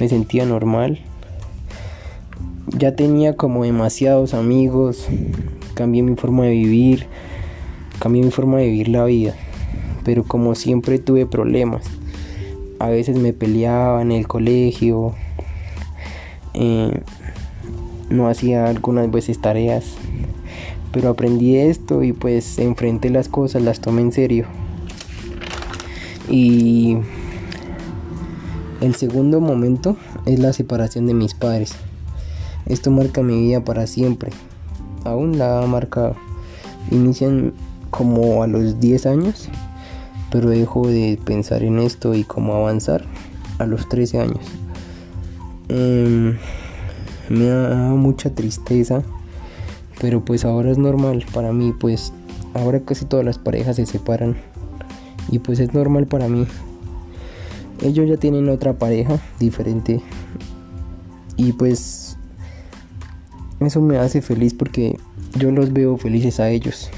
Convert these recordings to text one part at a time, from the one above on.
me sentía normal. Ya tenía como demasiados amigos, cambié mi forma de vivir, cambié mi forma de vivir la vida, pero como siempre tuve problemas. A veces me peleaba en el colegio, eh, no hacía algunas veces tareas, pero aprendí esto y pues enfrenté las cosas, las tomé en serio. Y el segundo momento es la separación de mis padres. Esto marca mi vida para siempre. Aún la marca inician como a los 10 años, pero dejo de pensar en esto y cómo avanzar a los 13 años. Em, me da mucha tristeza, pero pues ahora es normal para mí, pues ahora casi todas las parejas se separan y pues es normal para mí. Ellos ya tienen otra pareja diferente y pues eso me hace feliz porque yo los veo felices a ellos.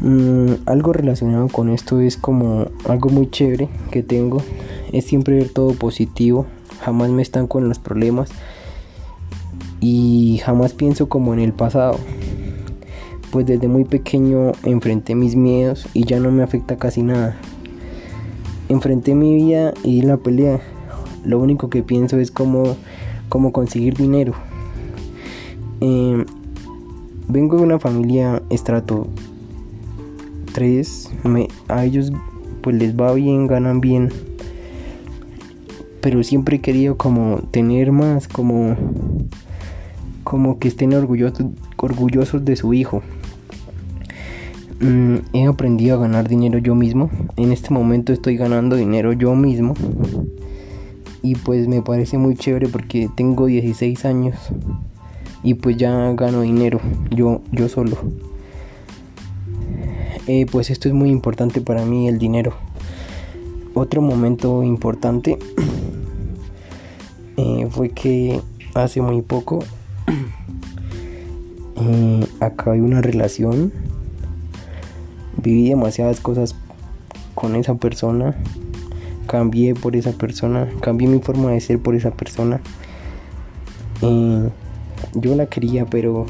Mm, algo relacionado con esto es como algo muy chévere que tengo. Es siempre ver todo positivo. Jamás me están con los problemas. Y jamás pienso como en el pasado. Pues desde muy pequeño enfrenté mis miedos y ya no me afecta casi nada. Enfrenté mi vida y la pelea. Lo único que pienso es cómo, cómo conseguir dinero. Em, vengo de una familia estrato 3. a ellos pues les va bien, ganan bien. Pero siempre he querido como tener más, como, como que estén orgullosos, orgullosos de su hijo. Mm, he aprendido a ganar dinero yo mismo. En este momento estoy ganando dinero yo mismo. Y pues me parece muy chévere porque tengo 16 años. Y pues ya gano dinero yo, yo solo. Eh, pues esto es muy importante para mí, el dinero. Otro momento importante eh, fue que hace muy poco eh, acabé una relación viví demasiadas cosas con esa persona, cambié por esa persona, cambié mi forma de ser por esa persona. yo la quería, pero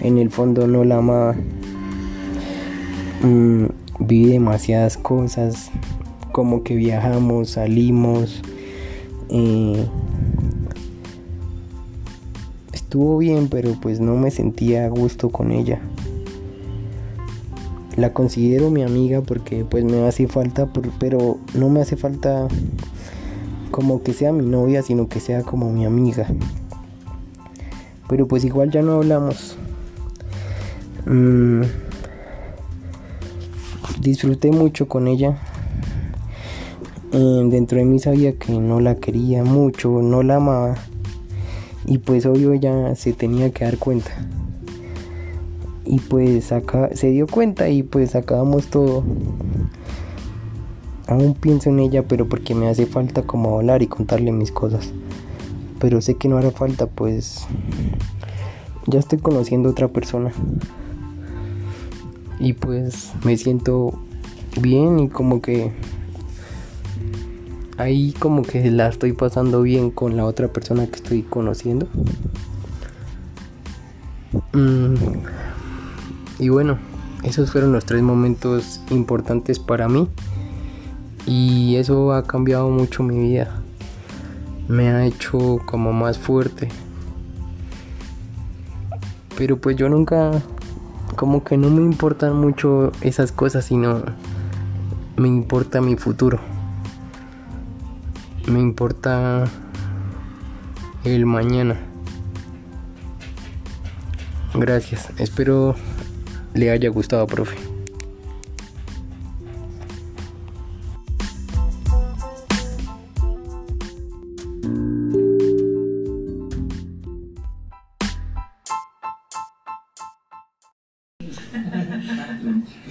en el fondo no la amaba. Mm, viví demasiadas cosas, como que viajamos, salimos. estuvo bien, pero pues no me sentía a gusto con ella la considero mi amiga porque pues me hace falta, pero no me hace falta como que sea mi novia, sino que sea como mi amiga. Pero pues igual ya no hablamos. Mm, disfruté mucho con ella. Eh, dentro de mí sabía que no la quería mucho, no la amaba. Y pues obvio ella se tenía que dar cuenta y pues acá se dio cuenta y pues acabamos todo. Aún pienso en ella pero porque me hace falta como hablar y contarle mis cosas. Pero sé que no hará falta pues ya estoy conociendo a otra persona. Y pues me siento bien y como que ahí como que la estoy pasando bien con la otra persona que estoy conociendo. Mm, y bueno, esos fueron los tres momentos importantes para mí. Y eso ha cambiado mucho mi vida. Me ha hecho como más fuerte. Pero pues yo nunca, como que no me importan mucho esas cosas, sino me importa mi futuro. Me importa el mañana. Gracias. Espero le haya gustado, profe.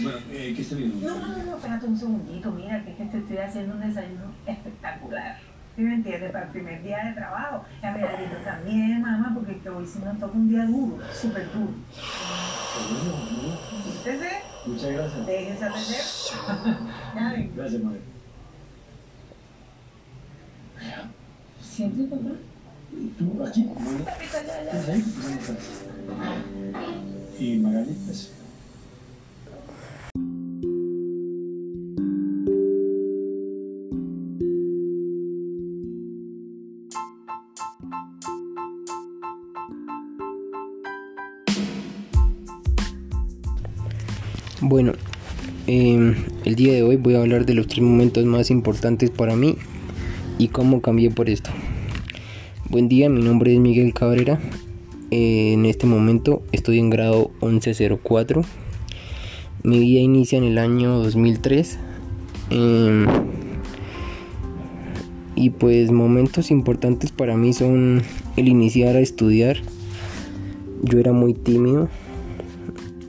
Bueno, eh, ¿qué está viendo? No, no, no, espérate un segundito, mira, que es que te estoy haciendo un desayuno espectacular. ¿Sí me entiendes? Para el primer día de trabajo. A mi también, mamá, porque hoy sí nos toca un día duro, súper duro. Muchas gracias. Déjense atender. gracias, madre. ¿Sientes, papá? ¿Tú aquí? ¿Estás ahí? ¿Y Magali? Pues, Bueno, em, el día de hoy voy a hablar de los tres momentos más importantes para mí y cómo cambié por esto. Buen día, mi nombre es Miguel Cabrera. Eh, en este momento estoy en grado 1104. Mi vida inicia en el año 2003. Em, y pues momentos importantes para mí son el iniciar a estudiar. Yo era muy tímido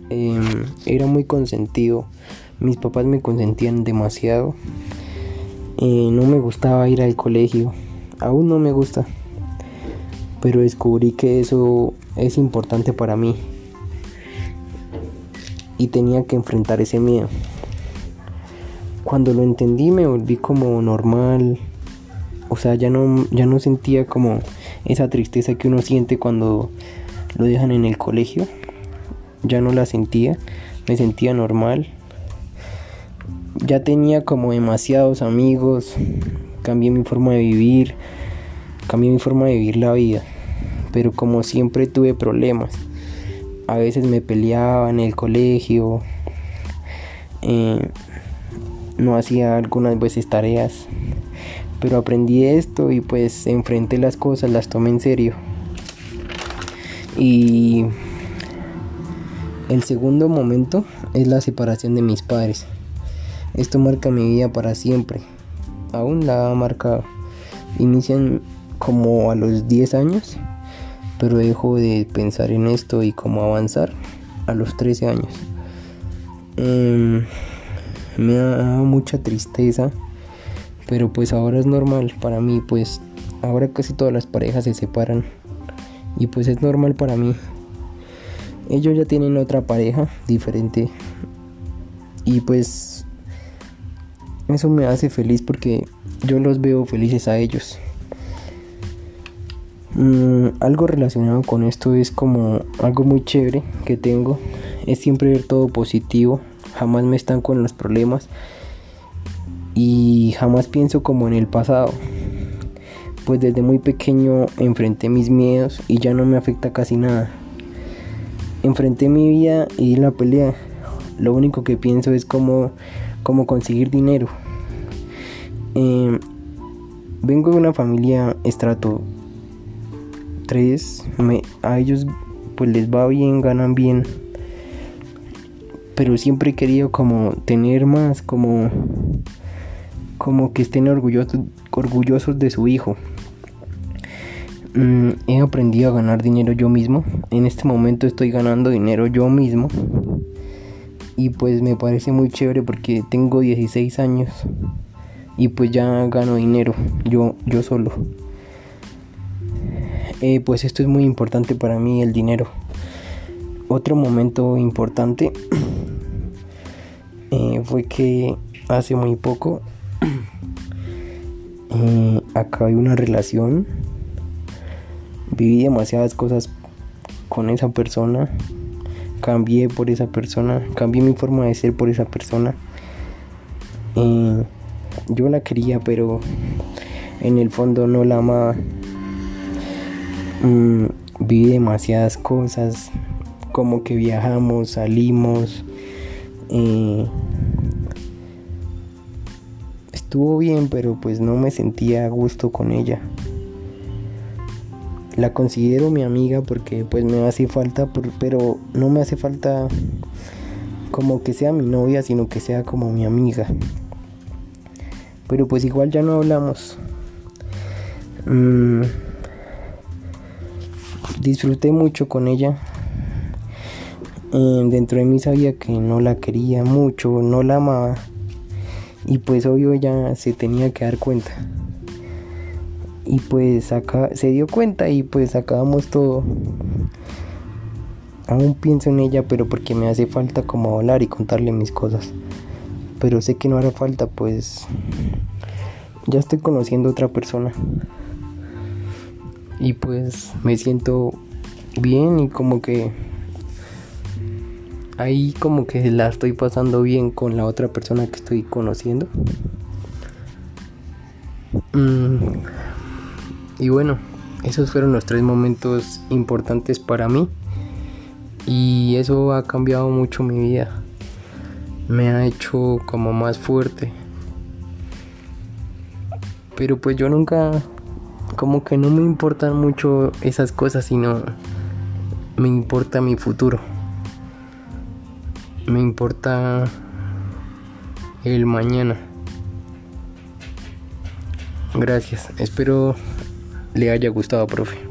Em, era muy consentido. Mis papás me consentían demasiado. Eh, no me gustaba ir al colegio. Aún no me gusta. Pero descubrí que eso es importante para mí. Y tenía que enfrentar ese miedo. Cuando lo entendí me volví como normal. O sea, ya no, ya no sentía como esa tristeza que uno siente cuando lo dejan en el colegio ya no la sentía, me sentía normal. Ya tenía como demasiados amigos, cambié mi forma de vivir, cambié mi forma de vivir la vida, pero como siempre tuve problemas. A veces me peleaba en el colegio, eh, no hacía algunas veces tareas, pero aprendí esto y pues enfrenté las cosas, las tomé en serio. Y el segundo momento es la separación de mis padres. Esto marca mi vida para siempre. Aún la marca inician como a los 10 años, pero dejo de pensar en esto y cómo avanzar a los 13 años. Em, me da mucha tristeza, pero pues ahora es normal para mí, pues ahora casi todas las parejas se separan y pues es normal para mí ellos ya tienen otra pareja diferente y pues eso me hace feliz porque yo los veo felices a ellos. Mm, algo relacionado con esto es como algo muy chévere que tengo. Es siempre ver todo positivo. Jamás me están con los problemas. Y jamás pienso como en el pasado. Pues desde muy pequeño enfrenté mis miedos y ya no me afecta casi nada enfrenté mi vida y la pelea. Lo único que pienso es cómo, cómo conseguir dinero. Em, vengo de una familia estrato 3. a ellos pues les va bien, ganan bien. Pero siempre he querido como tener más, como, como que estén orgullosos, orgullosos de su hijo. Mm, he aprendido a ganar dinero yo mismo. En este momento estoy ganando dinero yo mismo. Y pues me parece muy chévere porque tengo 16 años. Y pues ya gano dinero yo, yo solo. Eh, pues esto es muy importante para mí, el dinero. Otro momento importante eh, fue que hace muy poco eh, acabé una relación viví demasiadas cosas con esa persona, cambié por esa persona, cambié mi forma de ser por esa persona. yo la quería, pero en el fondo no la amaba. Mm, viví demasiadas cosas, como que viajamos, salimos. estuvo bien, pero pues no me sentía a gusto con ella la considero mi amiga porque pues me hace falta, pero no me hace falta como que sea mi novia, sino que sea como mi amiga. Pero pues igual ya no hablamos. Mm, disfruté mucho con ella. Eh, dentro de mí sabía que no la quería mucho, no la amaba. Y pues obvio ya se tenía que dar cuenta y pues acá se dio cuenta y pues acabamos todo. Aún pienso en ella pero porque me hace falta como hablar y contarle mis cosas. Pero sé que no hará falta pues ya estoy conociendo a otra persona. Y pues me siento bien y como que ahí como que la estoy pasando bien con la otra persona que estoy conociendo. Mm, y bueno, esos fueron los tres momentos importantes para mí y eso ha cambiado mucho mi vida. Me ha hecho como más fuerte. Pero pues yo nunca como que no me importan mucho esas cosas, sino me importa mi futuro. Me importa el mañana. Gracias. Espero le haya gustado, profe.